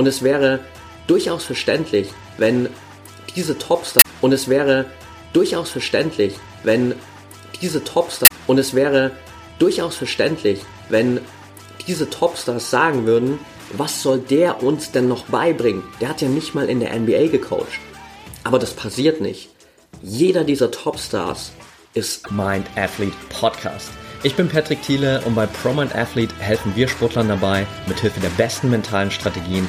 Und es wäre durchaus verständlich, wenn diese Topstars und es wäre durchaus verständlich, wenn diese Topstars und es wäre durchaus verständlich, wenn diese Topstars sagen würden, was soll der uns denn noch beibringen? Der hat ja nicht mal in der NBA gecoacht. Aber das passiert nicht. Jeder dieser Topstars ist Mind Athlete Podcast. Ich bin Patrick Thiele und bei ProMind Athlete helfen wir Sportlern dabei, mithilfe der besten mentalen Strategien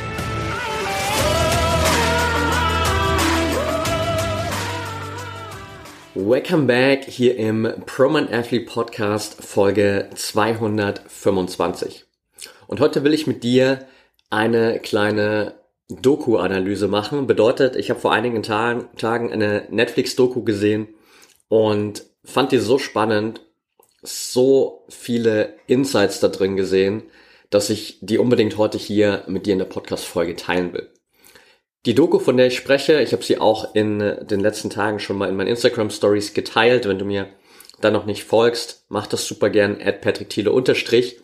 Welcome back hier im Proman Athlete Podcast Folge 225. Und heute will ich mit dir eine kleine Doku-Analyse machen. Bedeutet, ich habe vor einigen Tagen eine Netflix-Doku gesehen und fand die so spannend, so viele Insights da drin gesehen, dass ich die unbedingt heute hier mit dir in der Podcast-Folge teilen will. Die Doku, von der ich spreche, ich habe sie auch in den letzten Tagen schon mal in meinen Instagram-Stories geteilt. Wenn du mir da noch nicht folgst, mach das super gern at unterstrich.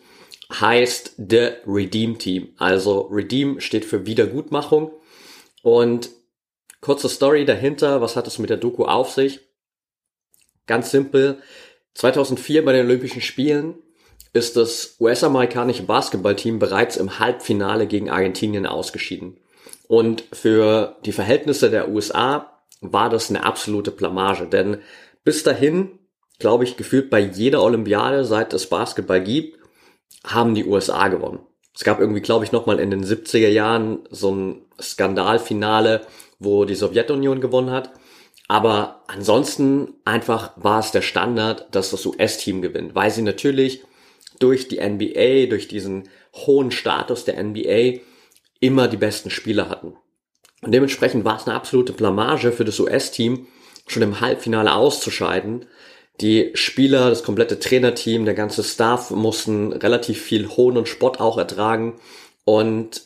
Heißt The Redeem Team. Also Redeem steht für Wiedergutmachung. Und kurze Story dahinter, was hat es mit der Doku auf sich? Ganz simpel. 2004 bei den Olympischen Spielen ist das US-amerikanische Basketballteam bereits im Halbfinale gegen Argentinien ausgeschieden. Und für die Verhältnisse der USA war das eine absolute Blamage, denn bis dahin, glaube ich, gefühlt bei jeder Olympiade, seit es Basketball gibt, haben die USA gewonnen. Es gab irgendwie, glaube ich, nochmal in den 70er Jahren so ein Skandalfinale, wo die Sowjetunion gewonnen hat. Aber ansonsten einfach war es der Standard, dass das US-Team gewinnt, weil sie natürlich durch die NBA, durch diesen hohen Status der NBA immer die besten Spieler hatten. Und dementsprechend war es eine absolute Blamage für das US-Team, schon im Halbfinale auszuscheiden. Die Spieler, das komplette Trainerteam, der ganze Staff mussten relativ viel Hohn und Spott auch ertragen. Und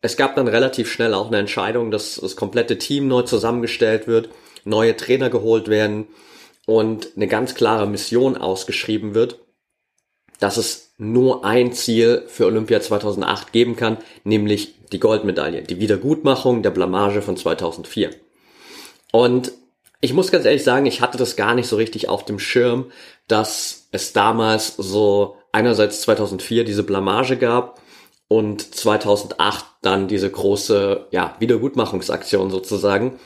es gab dann relativ schnell auch eine Entscheidung, dass das komplette Team neu zusammengestellt wird neue Trainer geholt werden und eine ganz klare Mission ausgeschrieben wird, dass es nur ein Ziel für Olympia 2008 geben kann, nämlich die Goldmedaille, die Wiedergutmachung der Blamage von 2004. Und ich muss ganz ehrlich sagen, ich hatte das gar nicht so richtig auf dem Schirm, dass es damals so einerseits 2004 diese Blamage gab und 2008 dann diese große ja, Wiedergutmachungsaktion sozusagen.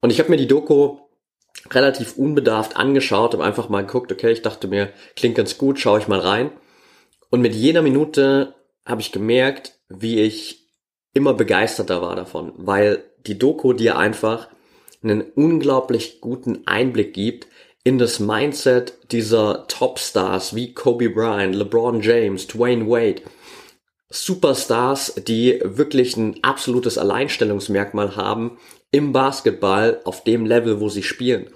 Und ich habe mir die Doku relativ unbedarft angeschaut, habe einfach mal geguckt, okay, ich dachte mir, klingt ganz gut, schaue ich mal rein. Und mit jeder Minute habe ich gemerkt, wie ich immer begeisterter war davon, weil die Doku dir einfach einen unglaublich guten Einblick gibt in das Mindset dieser Topstars wie Kobe Bryant, LeBron James, Dwayne Wade. Superstars, die wirklich ein absolutes Alleinstellungsmerkmal haben im Basketball auf dem Level, wo sie spielen.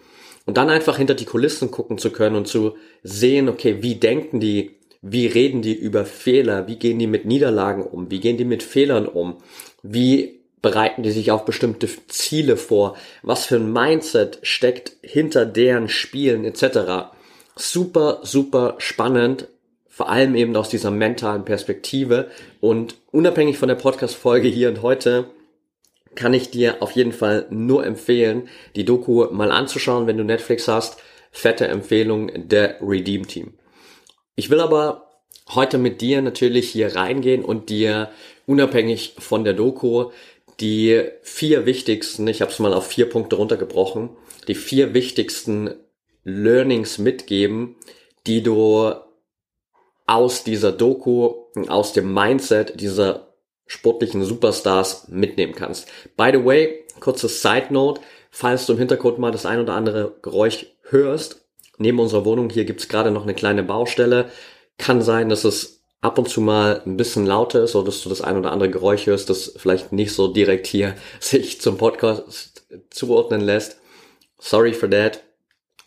Und dann einfach hinter die Kulissen gucken zu können und zu sehen, okay, wie denken die, wie reden die über Fehler, wie gehen die mit Niederlagen um, wie gehen die mit Fehlern um, wie bereiten die sich auf bestimmte Ziele vor, was für ein Mindset steckt hinter deren Spielen etc. Super, super spannend, vor allem eben aus dieser mentalen Perspektive und unabhängig von der Podcast-Folge hier und heute kann ich dir auf jeden Fall nur empfehlen, die Doku mal anzuschauen, wenn du Netflix hast. Fette Empfehlung der Redeem Team. Ich will aber heute mit dir natürlich hier reingehen und dir unabhängig von der Doku die vier wichtigsten, ich habe es mal auf vier Punkte runtergebrochen, die vier wichtigsten Learnings mitgeben, die du aus dieser Doku, aus dem Mindset dieser sportlichen Superstars mitnehmen kannst. By the way, kurzes Side Note, falls du im Hintergrund mal das ein oder andere Geräusch hörst, neben unserer Wohnung hier gibt's gerade noch eine kleine Baustelle. Kann sein, dass es ab und zu mal ein bisschen lauter ist oder dass du das ein oder andere Geräusch hörst, das vielleicht nicht so direkt hier sich zum Podcast zuordnen lässt. Sorry for that.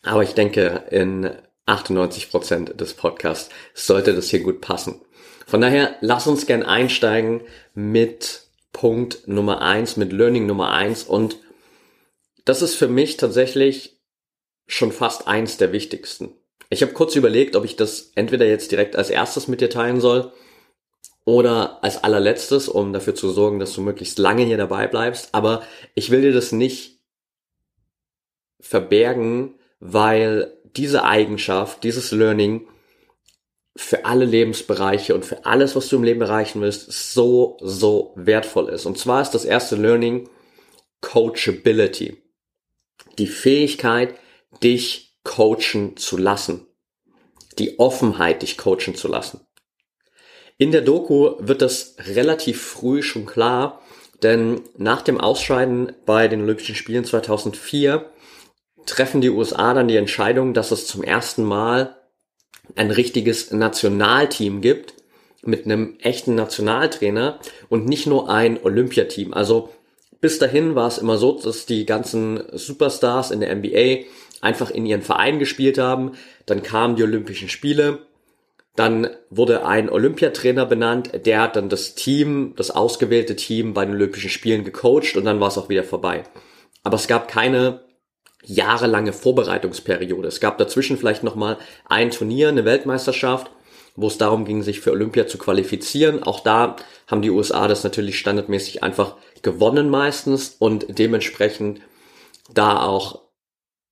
Aber ich denke, in 98 Prozent des Podcasts sollte das hier gut passen. Von daher, lass uns gern einsteigen mit Punkt Nummer eins, mit Learning Nummer eins und das ist für mich tatsächlich schon fast eins der wichtigsten. Ich habe kurz überlegt, ob ich das entweder jetzt direkt als erstes mit dir teilen soll oder als allerletztes, um dafür zu sorgen, dass du möglichst lange hier dabei bleibst. Aber ich will dir das nicht verbergen, weil diese Eigenschaft, dieses Learning für alle Lebensbereiche und für alles, was du im Leben erreichen willst, so, so wertvoll ist. Und zwar ist das erste Learning Coachability. Die Fähigkeit, dich coachen zu lassen. Die Offenheit, dich coachen zu lassen. In der Doku wird das relativ früh schon klar, denn nach dem Ausscheiden bei den Olympischen Spielen 2004 treffen die USA dann die Entscheidung, dass es zum ersten Mal ein richtiges Nationalteam gibt mit einem echten Nationaltrainer und nicht nur ein Olympiateam. Also bis dahin war es immer so, dass die ganzen Superstars in der NBA einfach in ihren Verein gespielt haben. Dann kamen die Olympischen Spiele. Dann wurde ein Olympiatrainer benannt, der hat dann das Team, das ausgewählte Team bei den Olympischen Spielen gecoacht und dann war es auch wieder vorbei. Aber es gab keine jahrelange Vorbereitungsperiode. Es gab dazwischen vielleicht nochmal ein Turnier, eine Weltmeisterschaft, wo es darum ging, sich für Olympia zu qualifizieren. Auch da haben die USA das natürlich standardmäßig einfach gewonnen meistens und dementsprechend da auch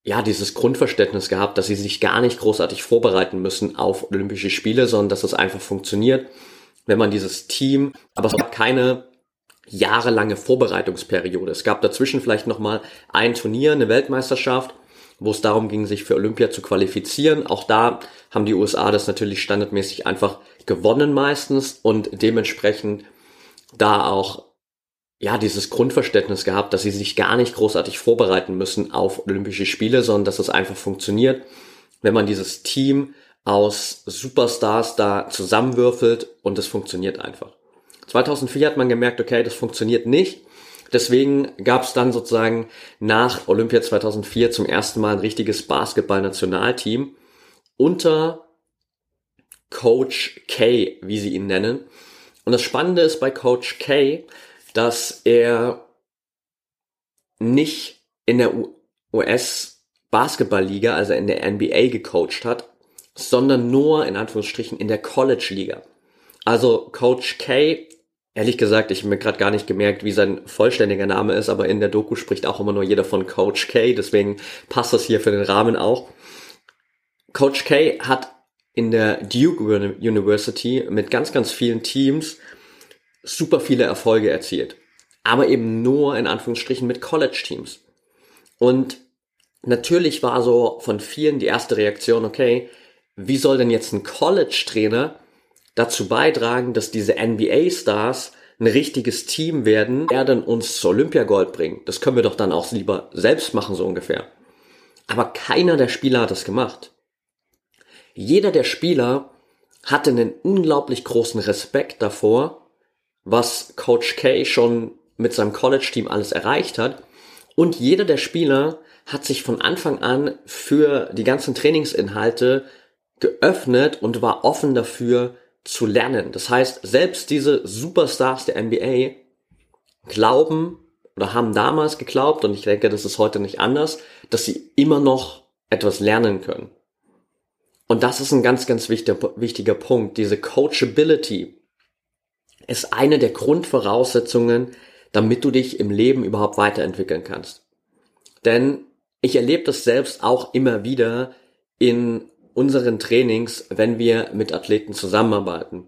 ja dieses Grundverständnis gehabt, dass sie sich gar nicht großartig vorbereiten müssen auf Olympische Spiele, sondern dass es einfach funktioniert, wenn man dieses Team, aber es gab keine jahrelange Vorbereitungsperiode. Es gab dazwischen vielleicht nochmal ein Turnier, eine Weltmeisterschaft, wo es darum ging, sich für Olympia zu qualifizieren. Auch da haben die USA das natürlich standardmäßig einfach gewonnen meistens und dementsprechend da auch ja dieses Grundverständnis gehabt, dass sie sich gar nicht großartig vorbereiten müssen auf Olympische Spiele, sondern dass es einfach funktioniert, wenn man dieses Team aus Superstars da zusammenwürfelt und es funktioniert einfach. 2004 hat man gemerkt, okay, das funktioniert nicht. Deswegen gab es dann sozusagen nach Olympia 2004 zum ersten Mal ein richtiges Basketball-Nationalteam unter Coach K, wie sie ihn nennen. Und das Spannende ist bei Coach K, dass er nicht in der US Basketballliga, also in der NBA gecoacht hat, sondern nur in Anführungsstrichen in der College Liga. Also Coach K Ehrlich gesagt, ich habe mir gerade gar nicht gemerkt, wie sein vollständiger Name ist, aber in der Doku spricht auch immer nur jeder von Coach K, deswegen passt das hier für den Rahmen auch. Coach K hat in der Duke University mit ganz, ganz vielen Teams super viele Erfolge erzielt. Aber eben nur in Anführungsstrichen mit College-Teams. Und natürlich war so von vielen die erste Reaktion, okay, wie soll denn jetzt ein College-Trainer dazu beitragen, dass diese NBA-Stars ein richtiges Team werden, werden uns zu Olympiagold bringen. Das können wir doch dann auch lieber selbst machen, so ungefähr. Aber keiner der Spieler hat das gemacht. Jeder der Spieler hatte einen unglaublich großen Respekt davor, was Coach K schon mit seinem College-Team alles erreicht hat. Und jeder der Spieler hat sich von Anfang an für die ganzen Trainingsinhalte geöffnet und war offen dafür, zu lernen. Das heißt, selbst diese Superstars der NBA glauben oder haben damals geglaubt, und ich denke, das ist heute nicht anders, dass sie immer noch etwas lernen können. Und das ist ein ganz, ganz wichtiger, wichtiger Punkt. Diese Coachability ist eine der Grundvoraussetzungen, damit du dich im Leben überhaupt weiterentwickeln kannst. Denn ich erlebe das selbst auch immer wieder in unseren Trainings, wenn wir mit Athleten zusammenarbeiten.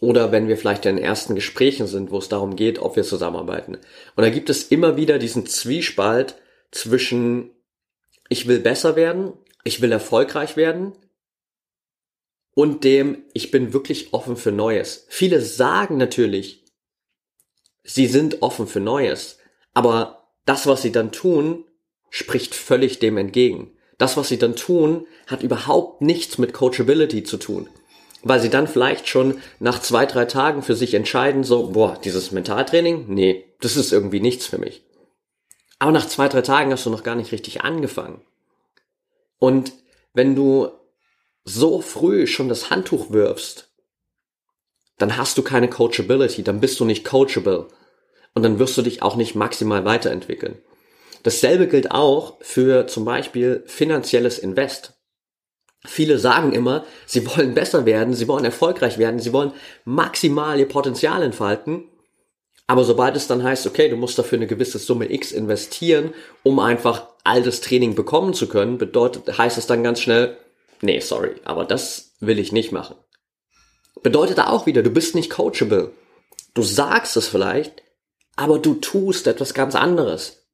Oder wenn wir vielleicht in ersten Gesprächen sind, wo es darum geht, ob wir zusammenarbeiten. Und da gibt es immer wieder diesen Zwiespalt zwischen, ich will besser werden, ich will erfolgreich werden und dem, ich bin wirklich offen für Neues. Viele sagen natürlich, sie sind offen für Neues, aber das, was sie dann tun, spricht völlig dem entgegen. Das, was sie dann tun, hat überhaupt nichts mit Coachability zu tun. Weil sie dann vielleicht schon nach zwei, drei Tagen für sich entscheiden, so, boah, dieses Mentaltraining, nee, das ist irgendwie nichts für mich. Aber nach zwei, drei Tagen hast du noch gar nicht richtig angefangen. Und wenn du so früh schon das Handtuch wirfst, dann hast du keine Coachability, dann bist du nicht coachable und dann wirst du dich auch nicht maximal weiterentwickeln. Dasselbe gilt auch für zum Beispiel finanzielles Invest. Viele sagen immer, sie wollen besser werden, sie wollen erfolgreich werden, sie wollen maximal ihr Potenzial entfalten. Aber sobald es dann heißt, okay, du musst dafür eine gewisse Summe X investieren, um einfach all das Training bekommen zu können, bedeutet, heißt es dann ganz schnell, nee, sorry, aber das will ich nicht machen. Bedeutet auch wieder, du bist nicht coachable. Du sagst es vielleicht, aber du tust etwas ganz anderes.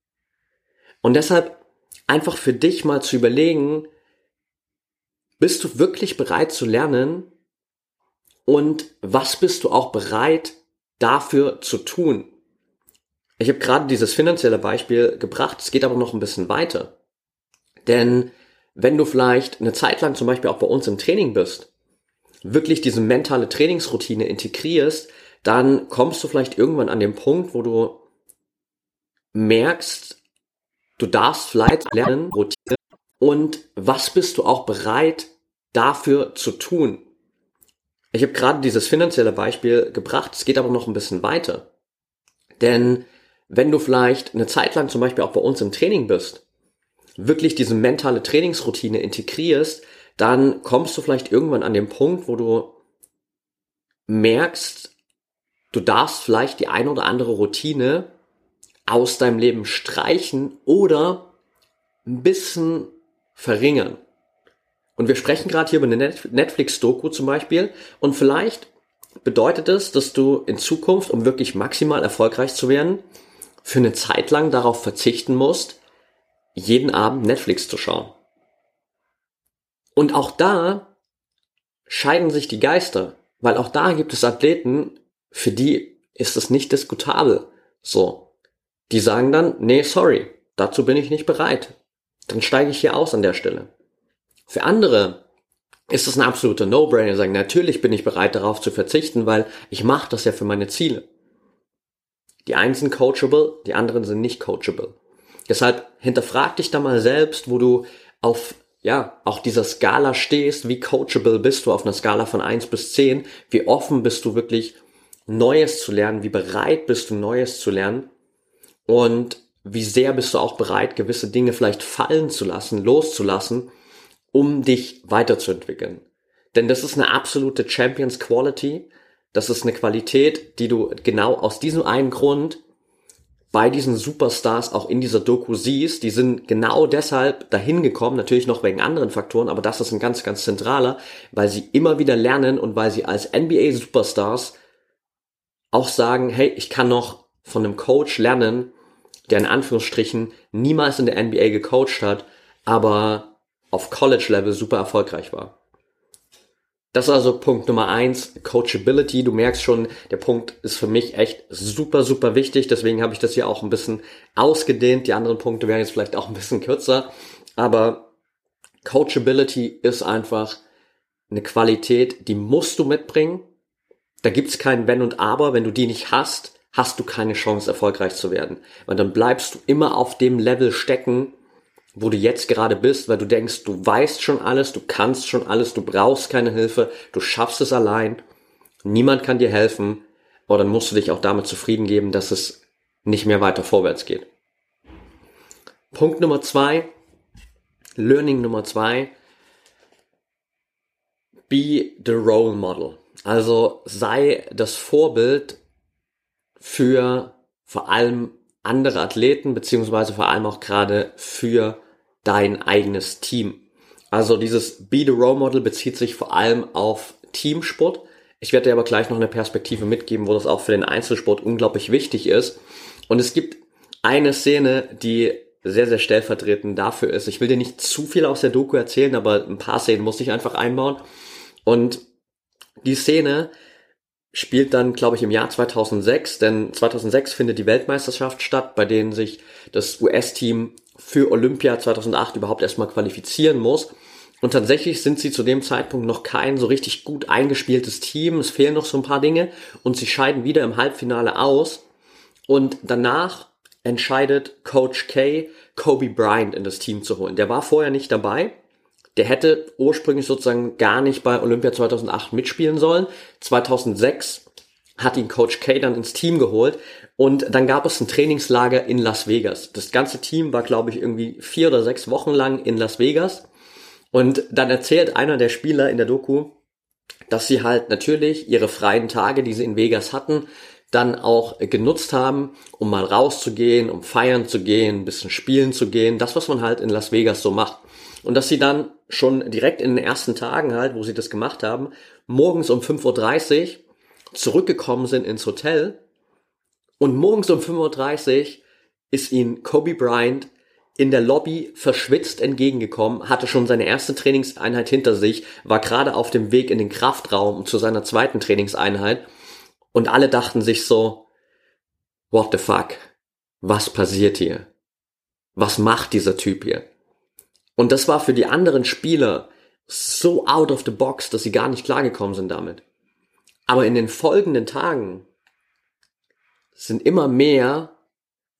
Und deshalb einfach für dich mal zu überlegen, bist du wirklich bereit zu lernen und was bist du auch bereit dafür zu tun? Ich habe gerade dieses finanzielle Beispiel gebracht, es geht aber noch ein bisschen weiter. Denn wenn du vielleicht eine Zeit lang zum Beispiel auch bei uns im Training bist, wirklich diese mentale Trainingsroutine integrierst, dann kommst du vielleicht irgendwann an den Punkt, wo du merkst, du darfst vielleicht lernen, Routine und was bist du auch bereit dafür zu tun. Ich habe gerade dieses finanzielle Beispiel gebracht, es geht aber noch ein bisschen weiter. Denn wenn du vielleicht eine Zeit lang zum Beispiel auch bei uns im Training bist, wirklich diese mentale Trainingsroutine integrierst, dann kommst du vielleicht irgendwann an den Punkt, wo du merkst, du darfst vielleicht die eine oder andere Routine aus deinem Leben streichen oder ein bisschen verringern. Und wir sprechen gerade hier über eine Netflix-Doku zum Beispiel. Und vielleicht bedeutet es, dass du in Zukunft, um wirklich maximal erfolgreich zu werden, für eine Zeit lang darauf verzichten musst, jeden Abend Netflix zu schauen. Und auch da scheiden sich die Geister, weil auch da gibt es Athleten, für die ist es nicht diskutabel. So. Die sagen dann, nee, sorry, dazu bin ich nicht bereit. Dann steige ich hier aus an der Stelle. Für andere ist es ein absoluter No-Brainer, sagen, natürlich bin ich bereit darauf zu verzichten, weil ich mache das ja für meine Ziele. Die einen sind coachable, die anderen sind nicht coachable. Deshalb hinterfrag dich da mal selbst, wo du auf ja, auch dieser Skala stehst, wie coachable bist du auf einer Skala von eins bis zehn, wie offen bist du wirklich Neues zu lernen, wie bereit bist du Neues zu lernen und wie sehr bist du auch bereit, gewisse Dinge vielleicht fallen zu lassen, loszulassen, um dich weiterzuentwickeln. Denn das ist eine absolute Champions Quality. Das ist eine Qualität, die du genau aus diesem einen Grund bei diesen Superstars auch in dieser Doku siehst. Die sind genau deshalb dahin gekommen, natürlich noch wegen anderen Faktoren, aber das ist ein ganz, ganz zentraler, weil sie immer wieder lernen und weil sie als NBA Superstars auch sagen, hey, ich kann noch von einem Coach lernen, der in Anführungsstrichen niemals in der NBA gecoacht hat, aber auf College-Level super erfolgreich war. Das ist also Punkt Nummer eins, Coachability. Du merkst schon, der Punkt ist für mich echt super, super wichtig. Deswegen habe ich das hier auch ein bisschen ausgedehnt. Die anderen Punkte wären jetzt vielleicht auch ein bisschen kürzer. Aber Coachability ist einfach eine Qualität, die musst du mitbringen. Da gibt's kein Wenn und Aber. Wenn du die nicht hast, hast du keine Chance, erfolgreich zu werden. Weil dann bleibst du immer auf dem Level stecken, wo du jetzt gerade bist, weil du denkst, du weißt schon alles, du kannst schon alles, du brauchst keine Hilfe, du schaffst es allein, niemand kann dir helfen, aber dann musst du dich auch damit zufrieden geben, dass es nicht mehr weiter vorwärts geht. Punkt Nummer zwei, Learning Nummer zwei, be the role model. Also sei das Vorbild für vor allem andere Athleten, beziehungsweise vor allem auch gerade für dein eigenes Team. Also dieses Be the Role Model bezieht sich vor allem auf Teamsport. Ich werde dir aber gleich noch eine Perspektive mitgeben, wo das auch für den Einzelsport unglaublich wichtig ist. Und es gibt eine Szene, die sehr, sehr stellvertretend dafür ist. Ich will dir nicht zu viel aus der Doku erzählen, aber ein paar Szenen muss ich einfach einbauen. Und die Szene spielt dann, glaube ich, im Jahr 2006, denn 2006 findet die Weltmeisterschaft statt, bei denen sich das US-Team für Olympia 2008 überhaupt erstmal qualifizieren muss. Und tatsächlich sind sie zu dem Zeitpunkt noch kein so richtig gut eingespieltes Team. Es fehlen noch so ein paar Dinge und sie scheiden wieder im Halbfinale aus. Und danach entscheidet Coach K, Kobe Bryant in das Team zu holen. Der war vorher nicht dabei. Der hätte ursprünglich sozusagen gar nicht bei Olympia 2008 mitspielen sollen. 2006 hat ihn Coach K dann ins Team geholt und dann gab es ein Trainingslager in Las Vegas. Das ganze Team war, glaube ich, irgendwie vier oder sechs Wochen lang in Las Vegas. Und dann erzählt einer der Spieler in der Doku, dass sie halt natürlich ihre freien Tage, die sie in Vegas hatten, dann auch genutzt haben, um mal rauszugehen, um feiern zu gehen, ein bisschen spielen zu gehen, das, was man halt in Las Vegas so macht. Und dass sie dann schon direkt in den ersten Tagen halt, wo sie das gemacht haben, morgens um 5.30 Uhr zurückgekommen sind ins Hotel und morgens um 5.30 Uhr ist ihnen Kobe Bryant in der Lobby verschwitzt entgegengekommen, hatte schon seine erste Trainingseinheit hinter sich, war gerade auf dem Weg in den Kraftraum zu seiner zweiten Trainingseinheit und alle dachten sich so, what the fuck? Was passiert hier? Was macht dieser Typ hier? Und das war für die anderen Spieler so out of the box, dass sie gar nicht klargekommen sind damit. Aber in den folgenden Tagen sind immer mehr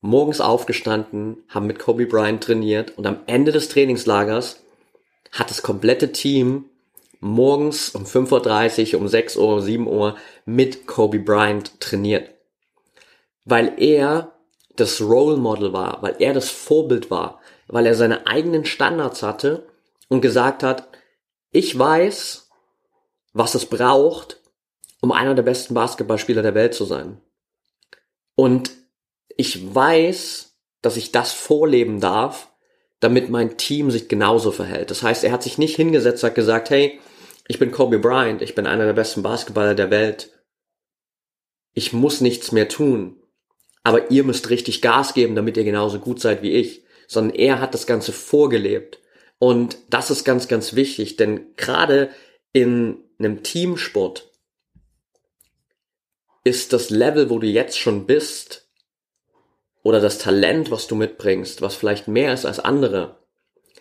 morgens aufgestanden, haben mit Kobe Bryant trainiert und am Ende des Trainingslagers hat das komplette Team morgens um 5.30 Uhr, um 6 Uhr, um 7 Uhr mit Kobe Bryant trainiert. Weil er das Role Model war, weil er das Vorbild war, weil er seine eigenen Standards hatte und gesagt hat, ich weiß, was es braucht, um einer der besten Basketballspieler der Welt zu sein. Und ich weiß, dass ich das vorleben darf, damit mein Team sich genauso verhält. Das heißt, er hat sich nicht hingesetzt, hat gesagt, hey, ich bin Kobe Bryant, ich bin einer der besten Basketballer der Welt. Ich muss nichts mehr tun. Aber ihr müsst richtig Gas geben, damit ihr genauso gut seid wie ich. Sondern er hat das Ganze vorgelebt. Und das ist ganz, ganz wichtig, denn gerade in einem Teamsport ist das Level, wo du jetzt schon bist, oder das Talent, was du mitbringst, was vielleicht mehr ist als andere,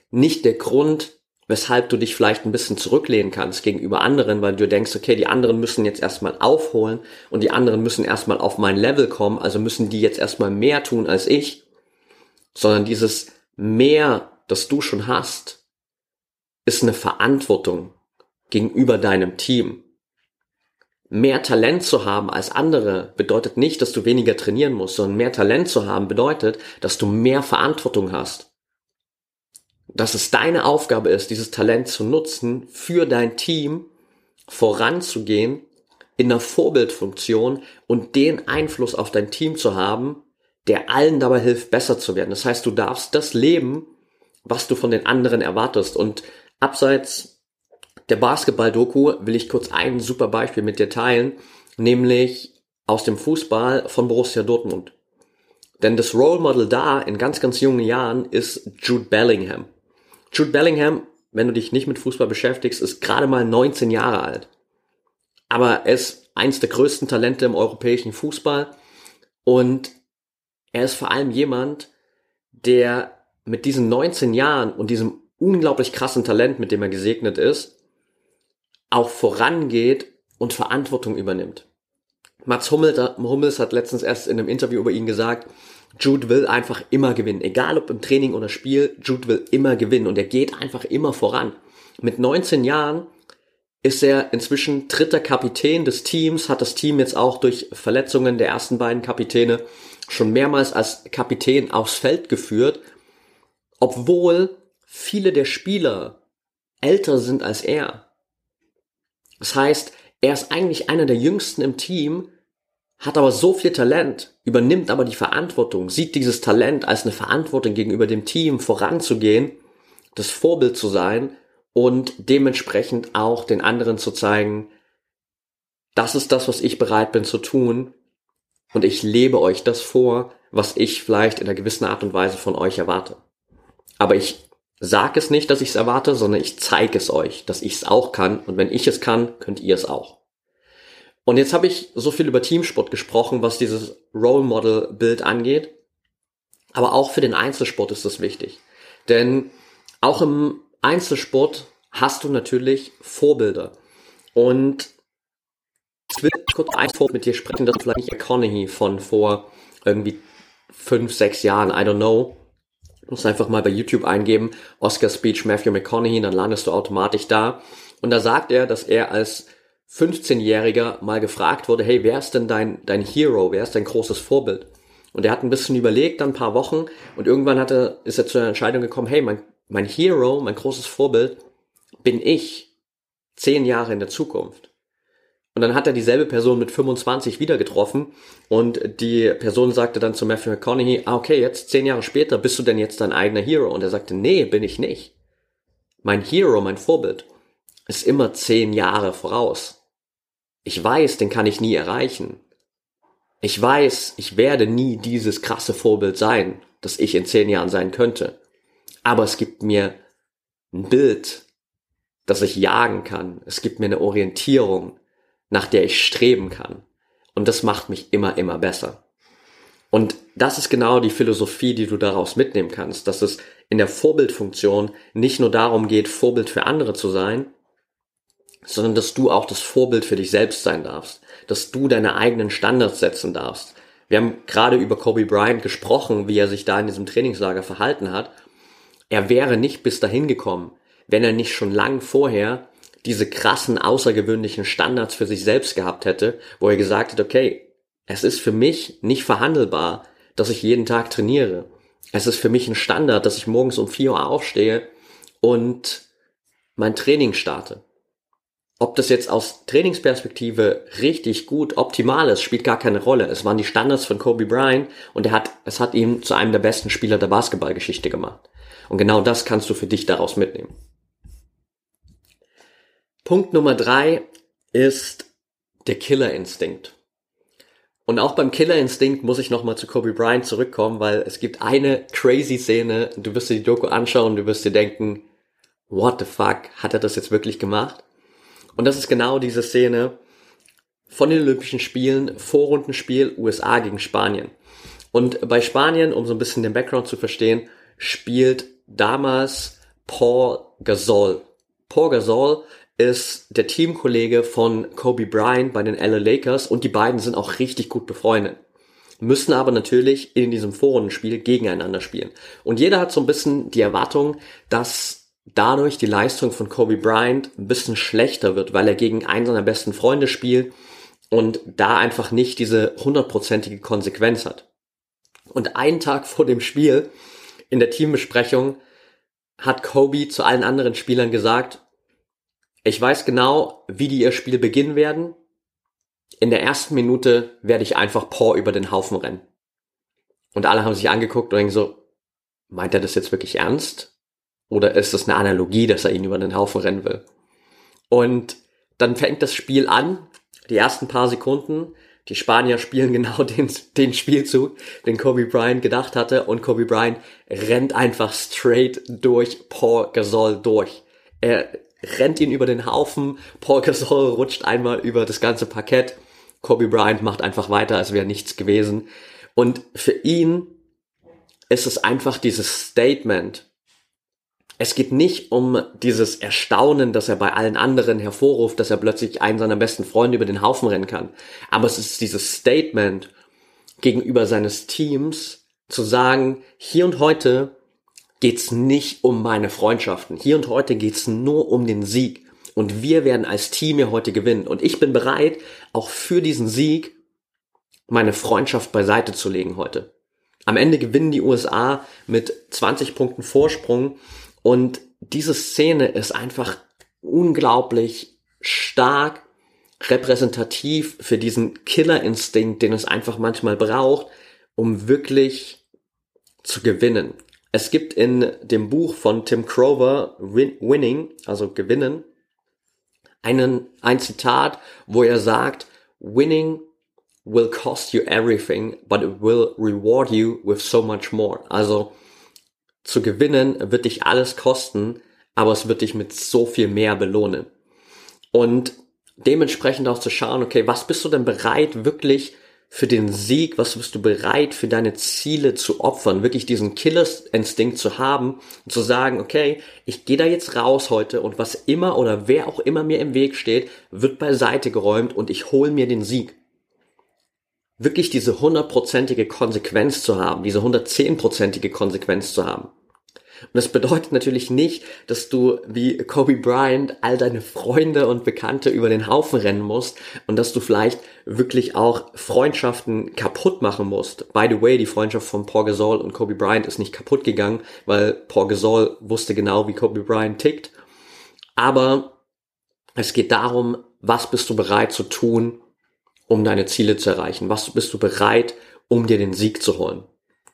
nicht der Grund, weshalb du dich vielleicht ein bisschen zurücklehnen kannst gegenüber anderen, weil du denkst, okay, die anderen müssen jetzt erstmal aufholen und die anderen müssen erstmal auf mein Level kommen, also müssen die jetzt erstmal mehr tun als ich, sondern dieses mehr, das du schon hast, ist eine Verantwortung gegenüber deinem Team. Mehr Talent zu haben als andere bedeutet nicht, dass du weniger trainieren musst, sondern mehr Talent zu haben bedeutet, dass du mehr Verantwortung hast dass es deine Aufgabe ist, dieses Talent zu nutzen, für dein Team voranzugehen, in einer Vorbildfunktion und den Einfluss auf dein Team zu haben, der allen dabei hilft, besser zu werden. Das heißt, du darfst das leben, was du von den anderen erwartest. Und abseits der Basketball-Doku will ich kurz ein super Beispiel mit dir teilen, nämlich aus dem Fußball von Borussia Dortmund. Denn das Role Model da in ganz, ganz jungen Jahren ist Jude Bellingham. Jude Bellingham, wenn du dich nicht mit Fußball beschäftigst, ist gerade mal 19 Jahre alt. Aber er ist eins der größten Talente im europäischen Fußball und er ist vor allem jemand, der mit diesen 19 Jahren und diesem unglaublich krassen Talent, mit dem er gesegnet ist, auch vorangeht und Verantwortung übernimmt. Mats Hummels hat letztens erst in einem Interview über ihn gesagt, Jude will einfach immer gewinnen. Egal ob im Training oder Spiel, Jude will immer gewinnen und er geht einfach immer voran. Mit 19 Jahren ist er inzwischen dritter Kapitän des Teams, hat das Team jetzt auch durch Verletzungen der ersten beiden Kapitäne schon mehrmals als Kapitän aufs Feld geführt, obwohl viele der Spieler älter sind als er. Das heißt, er ist eigentlich einer der jüngsten im Team, hat aber so viel Talent, übernimmt aber die Verantwortung, sieht dieses Talent als eine Verantwortung gegenüber dem Team voranzugehen, das Vorbild zu sein und dementsprechend auch den anderen zu zeigen, das ist das, was ich bereit bin zu tun und ich lebe euch das vor, was ich vielleicht in einer gewissen Art und Weise von euch erwarte. Aber ich sage es nicht, dass ich es erwarte, sondern ich zeige es euch, dass ich es auch kann und wenn ich es kann, könnt ihr es auch. Und jetzt habe ich so viel über Teamsport gesprochen, was dieses Role Model Bild angeht. Aber auch für den Einzelsport ist das wichtig. Denn auch im Einzelsport hast du natürlich Vorbilder. Und ich will kurz Vorbild mit dir sprechen, das vielleicht nicht Economy von vor irgendwie fünf, sechs Jahren, I don't know. Du musst einfach mal bei YouTube eingeben, Oscar Speech Matthew McConaughey, dann landest du automatisch da. Und da sagt er, dass er als 15-Jähriger mal gefragt wurde, hey, wer ist denn dein, dein Hero, wer ist dein großes Vorbild? Und er hat ein bisschen überlegt, dann ein paar Wochen, und irgendwann hat er, ist er zu der Entscheidung gekommen, hey, mein, mein Hero, mein großes Vorbild bin ich zehn Jahre in der Zukunft. Und dann hat er dieselbe Person mit 25 wieder getroffen und die Person sagte dann zu Matthew McConaughey, ah, okay, jetzt zehn Jahre später, bist du denn jetzt dein eigener Hero? Und er sagte, nee, bin ich nicht. Mein Hero, mein Vorbild, ist immer zehn Jahre voraus. Ich weiß, den kann ich nie erreichen. Ich weiß, ich werde nie dieses krasse Vorbild sein, das ich in zehn Jahren sein könnte. Aber es gibt mir ein Bild, das ich jagen kann. Es gibt mir eine Orientierung, nach der ich streben kann. Und das macht mich immer, immer besser. Und das ist genau die Philosophie, die du daraus mitnehmen kannst, dass es in der Vorbildfunktion nicht nur darum geht, Vorbild für andere zu sein, sondern dass du auch das Vorbild für dich selbst sein darfst, dass du deine eigenen Standards setzen darfst. Wir haben gerade über Kobe Bryant gesprochen, wie er sich da in diesem Trainingslager verhalten hat. Er wäre nicht bis dahin gekommen, wenn er nicht schon lang vorher diese krassen, außergewöhnlichen Standards für sich selbst gehabt hätte, wo er gesagt hat, okay, es ist für mich nicht verhandelbar, dass ich jeden Tag trainiere. Es ist für mich ein Standard, dass ich morgens um 4 Uhr aufstehe und mein Training starte. Ob das jetzt aus Trainingsperspektive richtig gut, optimal ist, spielt gar keine Rolle. Es waren die Standards von Kobe Bryant und er hat, es hat ihn zu einem der besten Spieler der Basketballgeschichte gemacht. Und genau das kannst du für dich daraus mitnehmen. Punkt Nummer drei ist der Killerinstinkt. Und auch beim Killerinstinkt muss ich nochmal zu Kobe Bryant zurückkommen, weil es gibt eine crazy Szene, du wirst dir die Doku anschauen, du wirst dir denken, what the fuck, hat er das jetzt wirklich gemacht? Und das ist genau diese Szene von den Olympischen Spielen, Vorrundenspiel USA gegen Spanien. Und bei Spanien, um so ein bisschen den Background zu verstehen, spielt damals Paul Gasol. Paul Gasol ist der Teamkollege von Kobe Bryant bei den LA Lakers und die beiden sind auch richtig gut befreundet. Müssen aber natürlich in diesem Vorrundenspiel gegeneinander spielen. Und jeder hat so ein bisschen die Erwartung, dass dadurch die Leistung von Kobe Bryant ein bisschen schlechter wird, weil er gegen einen seiner besten Freunde spielt und da einfach nicht diese hundertprozentige Konsequenz hat. Und einen Tag vor dem Spiel in der Teambesprechung hat Kobe zu allen anderen Spielern gesagt, ich weiß genau, wie die ihr Spiel beginnen werden. In der ersten Minute werde ich einfach Paul über den Haufen rennen. Und alle haben sich angeguckt und denken so, meint er das jetzt wirklich ernst? Oder ist es eine Analogie, dass er ihn über den Haufen rennen will? Und dann fängt das Spiel an, die ersten paar Sekunden. Die Spanier spielen genau den, den Spielzug, den Kobe Bryant gedacht hatte. Und Kobe Bryant rennt einfach straight durch Paul Gasol durch. Er rennt ihn über den Haufen. Paul Gasol rutscht einmal über das ganze Parkett. Kobe Bryant macht einfach weiter, als wäre nichts gewesen. Und für ihn ist es einfach dieses Statement, es geht nicht um dieses Erstaunen, dass er bei allen anderen hervorruft, dass er plötzlich einen seiner besten Freunde über den Haufen rennen kann. Aber es ist dieses Statement gegenüber seines Teams zu sagen, hier und heute geht's nicht um meine Freundschaften. Hier und heute geht's nur um den Sieg. Und wir werden als Team hier heute gewinnen. Und ich bin bereit, auch für diesen Sieg meine Freundschaft beiseite zu legen heute. Am Ende gewinnen die USA mit 20 Punkten Vorsprung und diese Szene ist einfach unglaublich stark repräsentativ für diesen Killerinstinkt, den es einfach manchmal braucht, um wirklich zu gewinnen. Es gibt in dem Buch von Tim Crover, Winning, also Gewinnen, einen, ein Zitat, wo er sagt, Winning will cost you everything, but it will reward you with so much more. Also, zu gewinnen wird dich alles kosten, aber es wird dich mit so viel mehr belohnen. Und dementsprechend auch zu schauen, okay, was bist du denn bereit wirklich für den Sieg, was bist du bereit für deine Ziele zu opfern, wirklich diesen Killerinstinkt zu haben und zu sagen, okay, ich gehe da jetzt raus heute und was immer oder wer auch immer mir im Weg steht, wird beiseite geräumt und ich hole mir den Sieg. wirklich diese hundertprozentige Konsequenz zu haben, diese hundertzehnprozentige Konsequenz zu haben. Und das bedeutet natürlich nicht, dass du wie Kobe Bryant all deine Freunde und Bekannte über den Haufen rennen musst und dass du vielleicht wirklich auch Freundschaften kaputt machen musst. By the way, die Freundschaft von Paul Gasol und Kobe Bryant ist nicht kaputt gegangen, weil Paul Gasol wusste genau, wie Kobe Bryant tickt. Aber es geht darum, was bist du bereit zu tun, um deine Ziele zu erreichen? Was bist du bereit, um dir den Sieg zu holen?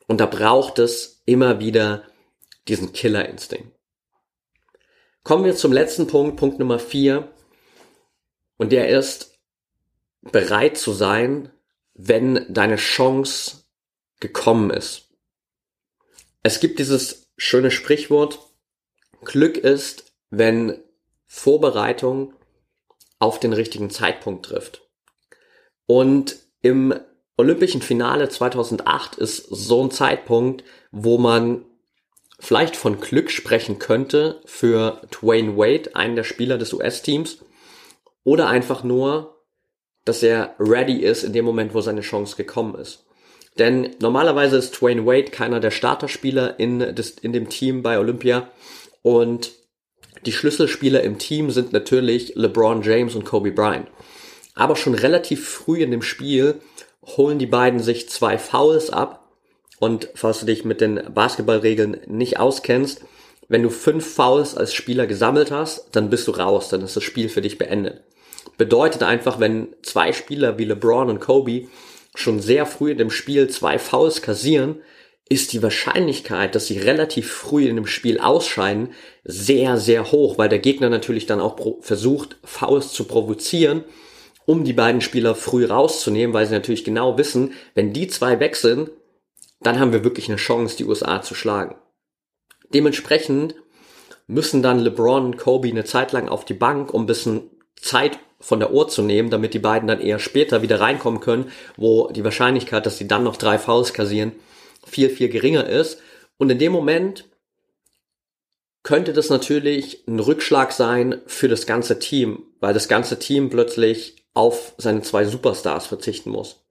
Und da braucht es immer wieder diesen Killerinstinkt. Kommen wir zum letzten Punkt, Punkt Nummer vier. Und der ist, bereit zu sein, wenn deine Chance gekommen ist. Es gibt dieses schöne Sprichwort, Glück ist, wenn Vorbereitung auf den richtigen Zeitpunkt trifft. Und im Olympischen Finale 2008 ist so ein Zeitpunkt, wo man vielleicht von Glück sprechen könnte für Dwayne Wade, einen der Spieler des US-Teams, oder einfach nur, dass er ready ist in dem Moment, wo seine Chance gekommen ist. Denn normalerweise ist Dwayne Wade keiner der Starterspieler in, in dem Team bei Olympia und die Schlüsselspieler im Team sind natürlich LeBron James und Kobe Bryant. Aber schon relativ früh in dem Spiel holen die beiden sich zwei Fouls ab. Und falls du dich mit den Basketballregeln nicht auskennst, wenn du fünf Fouls als Spieler gesammelt hast, dann bist du raus, dann ist das Spiel für dich beendet. Bedeutet einfach, wenn zwei Spieler wie LeBron und Kobe schon sehr früh in dem Spiel zwei Fouls kassieren, ist die Wahrscheinlichkeit, dass sie relativ früh in dem Spiel ausscheiden, sehr, sehr hoch, weil der Gegner natürlich dann auch versucht, Fouls zu provozieren um die beiden Spieler früh rauszunehmen, weil sie natürlich genau wissen, wenn die zwei weg sind, dann haben wir wirklich eine Chance, die USA zu schlagen. Dementsprechend müssen dann LeBron und Kobe eine Zeit lang auf die Bank, um ein bisschen Zeit von der Uhr zu nehmen, damit die beiden dann eher später wieder reinkommen können, wo die Wahrscheinlichkeit, dass sie dann noch drei Fouls kassieren, viel, viel geringer ist. Und in dem Moment könnte das natürlich ein Rückschlag sein für das ganze Team, weil das ganze Team plötzlich auf seine zwei Superstars verzichten muss.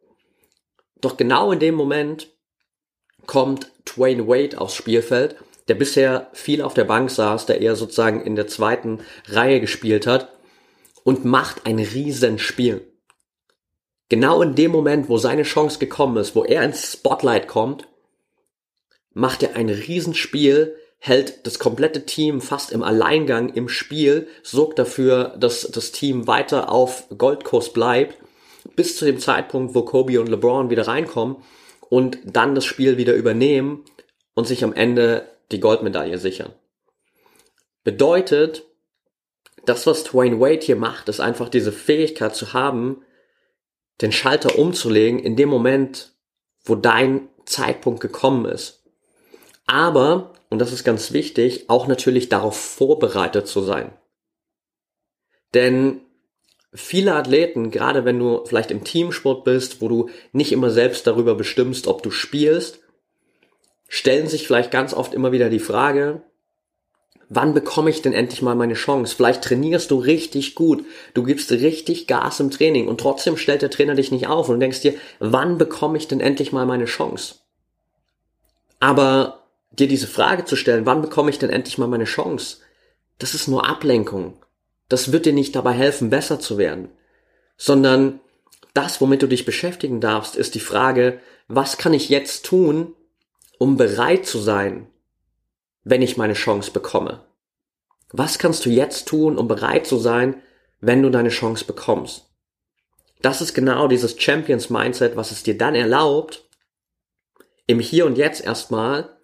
Doch genau in dem Moment kommt Dwayne Wade aufs Spielfeld, der bisher viel auf der Bank saß, der eher sozusagen in der zweiten Reihe gespielt hat und macht ein Riesenspiel. Genau in dem Moment, wo seine Chance gekommen ist, wo er ins Spotlight kommt, macht er ein Riesenspiel, hält das komplette Team fast im Alleingang im Spiel, sorgt dafür, dass das Team weiter auf Goldkurs bleibt, bis zu dem Zeitpunkt, wo Kobe und LeBron wieder reinkommen und dann das Spiel wieder übernehmen und sich am Ende die Goldmedaille sichern. Bedeutet, das, was Dwayne Wade hier macht, ist einfach diese Fähigkeit zu haben, den Schalter umzulegen in dem Moment, wo dein Zeitpunkt gekommen ist. Aber und das ist ganz wichtig, auch natürlich darauf vorbereitet zu sein. Denn viele Athleten, gerade wenn du vielleicht im Teamsport bist, wo du nicht immer selbst darüber bestimmst, ob du spielst, stellen sich vielleicht ganz oft immer wieder die Frage, wann bekomme ich denn endlich mal meine Chance? Vielleicht trainierst du richtig gut, du gibst richtig Gas im Training und trotzdem stellt der Trainer dich nicht auf und denkst dir, wann bekomme ich denn endlich mal meine Chance? Aber dir diese Frage zu stellen, wann bekomme ich denn endlich mal meine Chance? Das ist nur Ablenkung. Das wird dir nicht dabei helfen, besser zu werden. Sondern das, womit du dich beschäftigen darfst, ist die Frage, was kann ich jetzt tun, um bereit zu sein, wenn ich meine Chance bekomme? Was kannst du jetzt tun, um bereit zu sein, wenn du deine Chance bekommst? Das ist genau dieses Champions Mindset, was es dir dann erlaubt, im Hier und Jetzt erstmal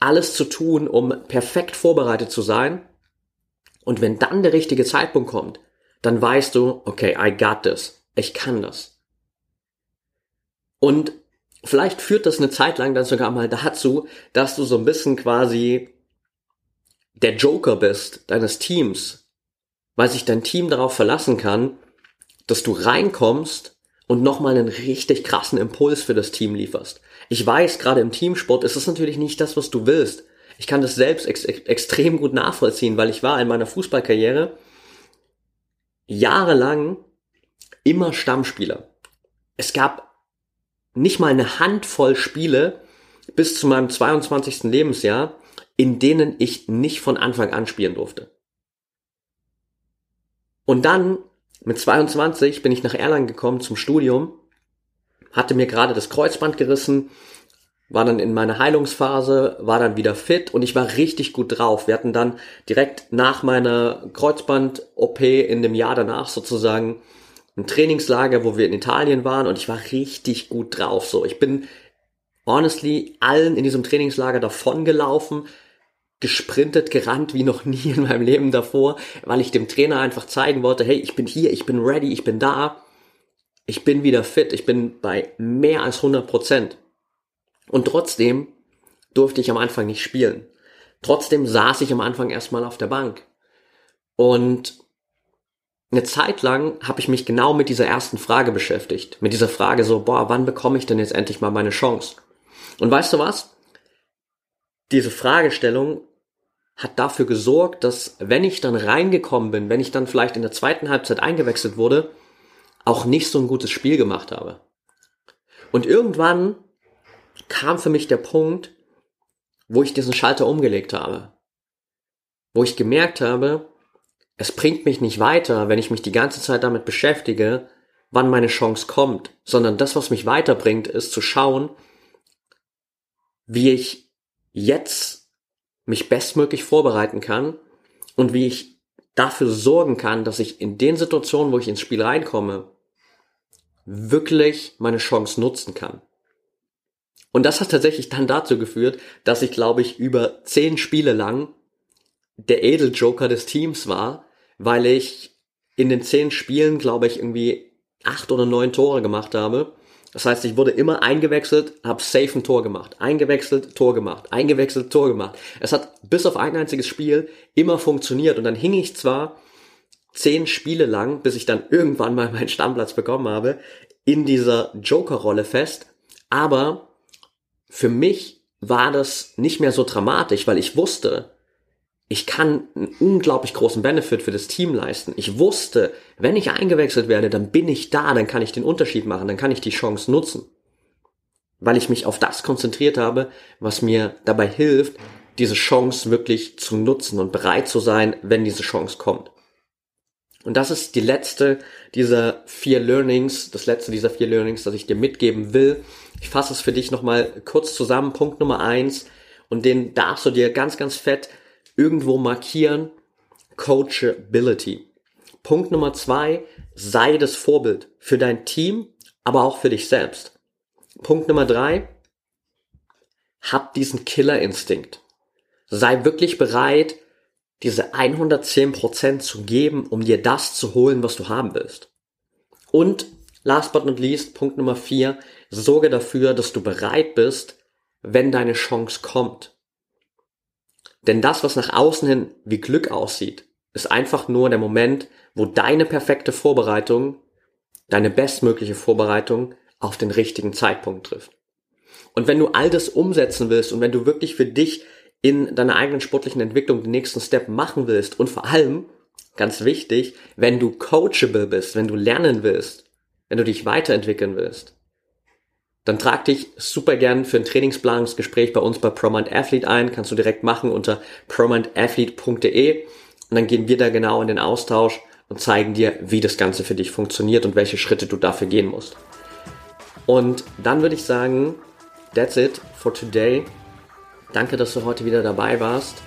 alles zu tun, um perfekt vorbereitet zu sein. Und wenn dann der richtige Zeitpunkt kommt, dann weißt du, okay, I got this. Ich kann das. Und vielleicht führt das eine Zeit lang dann sogar mal dazu, dass du so ein bisschen quasi der Joker bist deines Teams, weil sich dein Team darauf verlassen kann, dass du reinkommst und nochmal einen richtig krassen Impuls für das Team lieferst. Ich weiß, gerade im Teamsport ist es natürlich nicht das, was du willst. Ich kann das selbst ex extrem gut nachvollziehen, weil ich war in meiner Fußballkarriere jahrelang immer Stammspieler. Es gab nicht mal eine Handvoll Spiele bis zu meinem 22. Lebensjahr, in denen ich nicht von Anfang an spielen durfte. Und dann mit 22 bin ich nach Erlangen gekommen zum Studium, hatte mir gerade das Kreuzband gerissen, war dann in meiner Heilungsphase, war dann wieder fit und ich war richtig gut drauf. Wir hatten dann direkt nach meiner Kreuzband-OP in dem Jahr danach sozusagen ein Trainingslager, wo wir in Italien waren und ich war richtig gut drauf. So, ich bin honestly allen in diesem Trainingslager davon gelaufen, gesprintet, gerannt wie noch nie in meinem Leben davor, weil ich dem Trainer einfach zeigen wollte, hey, ich bin hier, ich bin ready, ich bin da, ich bin wieder fit, ich bin bei mehr als 100 Prozent. Und trotzdem durfte ich am Anfang nicht spielen. Trotzdem saß ich am Anfang erstmal auf der Bank. Und eine Zeit lang habe ich mich genau mit dieser ersten Frage beschäftigt. Mit dieser Frage so, boah, wann bekomme ich denn jetzt endlich mal meine Chance? Und weißt du was? Diese Fragestellung hat dafür gesorgt, dass wenn ich dann reingekommen bin, wenn ich dann vielleicht in der zweiten Halbzeit eingewechselt wurde, auch nicht so ein gutes Spiel gemacht habe. Und irgendwann kam für mich der Punkt, wo ich diesen Schalter umgelegt habe. Wo ich gemerkt habe, es bringt mich nicht weiter, wenn ich mich die ganze Zeit damit beschäftige, wann meine Chance kommt, sondern das, was mich weiterbringt, ist zu schauen, wie ich jetzt mich bestmöglich vorbereiten kann und wie ich dafür sorgen kann, dass ich in den Situationen, wo ich ins Spiel reinkomme, wirklich meine Chance nutzen kann. Und das hat tatsächlich dann dazu geführt, dass ich, glaube ich, über zehn Spiele lang der Edeljoker des Teams war, weil ich in den zehn Spielen, glaube ich, irgendwie acht oder neun Tore gemacht habe. Das heißt, ich wurde immer eingewechselt, habe safe ein Tor gemacht, eingewechselt, Tor gemacht, eingewechselt, Tor gemacht. Es hat bis auf ein einziges Spiel immer funktioniert. Und dann hing ich zwar zehn Spiele lang, bis ich dann irgendwann mal meinen Stammplatz bekommen habe, in dieser Joker-Rolle fest, aber für mich war das nicht mehr so dramatisch, weil ich wusste, ich kann einen unglaublich großen Benefit für das Team leisten. Ich wusste, wenn ich eingewechselt werde, dann bin ich da, dann kann ich den Unterschied machen, dann kann ich die Chance nutzen. Weil ich mich auf das konzentriert habe, was mir dabei hilft, diese Chance wirklich zu nutzen und bereit zu sein, wenn diese Chance kommt. Und das ist die letzte dieser vier Learnings, das letzte dieser vier Learnings, das ich dir mitgeben will. Ich fasse es für dich nochmal kurz zusammen. Punkt Nummer eins. Und den darfst du dir ganz, ganz fett irgendwo markieren, Coachability. Punkt Nummer zwei, sei das Vorbild für dein Team, aber auch für dich selbst. Punkt Nummer drei, hab diesen Killerinstinkt. Sei wirklich bereit, diese 110% zu geben, um dir das zu holen, was du haben willst. Und last but not least, Punkt Nummer vier, sorge dafür, dass du bereit bist, wenn deine Chance kommt. Denn das, was nach außen hin wie Glück aussieht, ist einfach nur der Moment, wo deine perfekte Vorbereitung, deine bestmögliche Vorbereitung auf den richtigen Zeitpunkt trifft. Und wenn du all das umsetzen willst und wenn du wirklich für dich in deiner eigenen sportlichen Entwicklung den nächsten Step machen willst und vor allem, ganz wichtig, wenn du coachable bist, wenn du lernen willst, wenn du dich weiterentwickeln willst, dann trag dich super gern für ein Trainingsplanungsgespräch bei uns bei ProMind Athlete ein. Kannst du direkt machen unter promindathlete.de und dann gehen wir da genau in den Austausch und zeigen dir, wie das Ganze für dich funktioniert und welche Schritte du dafür gehen musst. Und dann würde ich sagen, that's it for today. Danke, dass du heute wieder dabei warst.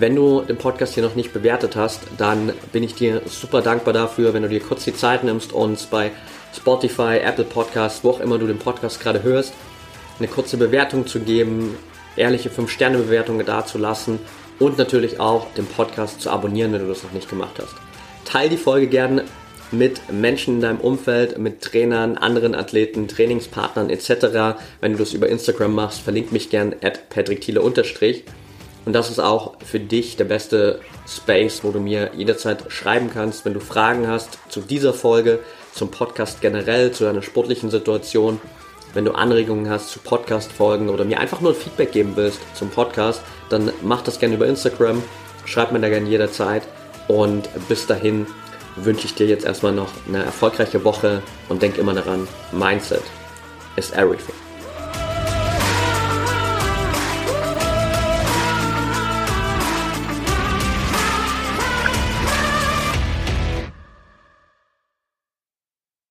Wenn du den Podcast hier noch nicht bewertet hast, dann bin ich dir super dankbar dafür, wenn du dir kurz die Zeit nimmst, uns bei Spotify, Apple Podcasts, wo auch immer du den Podcast gerade hörst, eine kurze Bewertung zu geben, ehrliche 5-Sterne-Bewertungen dazulassen und natürlich auch den Podcast zu abonnieren, wenn du das noch nicht gemacht hast. Teil die Folge gerne mit Menschen in deinem Umfeld, mit Trainern, anderen Athleten, Trainingspartnern etc. Wenn du das über Instagram machst, verlink mich gern at Patrick Thiele unterstrich. Und das ist auch für dich der beste Space, wo du mir jederzeit schreiben kannst, wenn du Fragen hast zu dieser Folge, zum Podcast generell, zu deiner sportlichen Situation. Wenn du Anregungen hast zu Podcast-Folgen oder mir einfach nur ein Feedback geben willst zum Podcast, dann mach das gerne über Instagram. Schreib mir da gerne jederzeit. Und bis dahin wünsche ich dir jetzt erstmal noch eine erfolgreiche Woche und denk immer daran, Mindset is everything.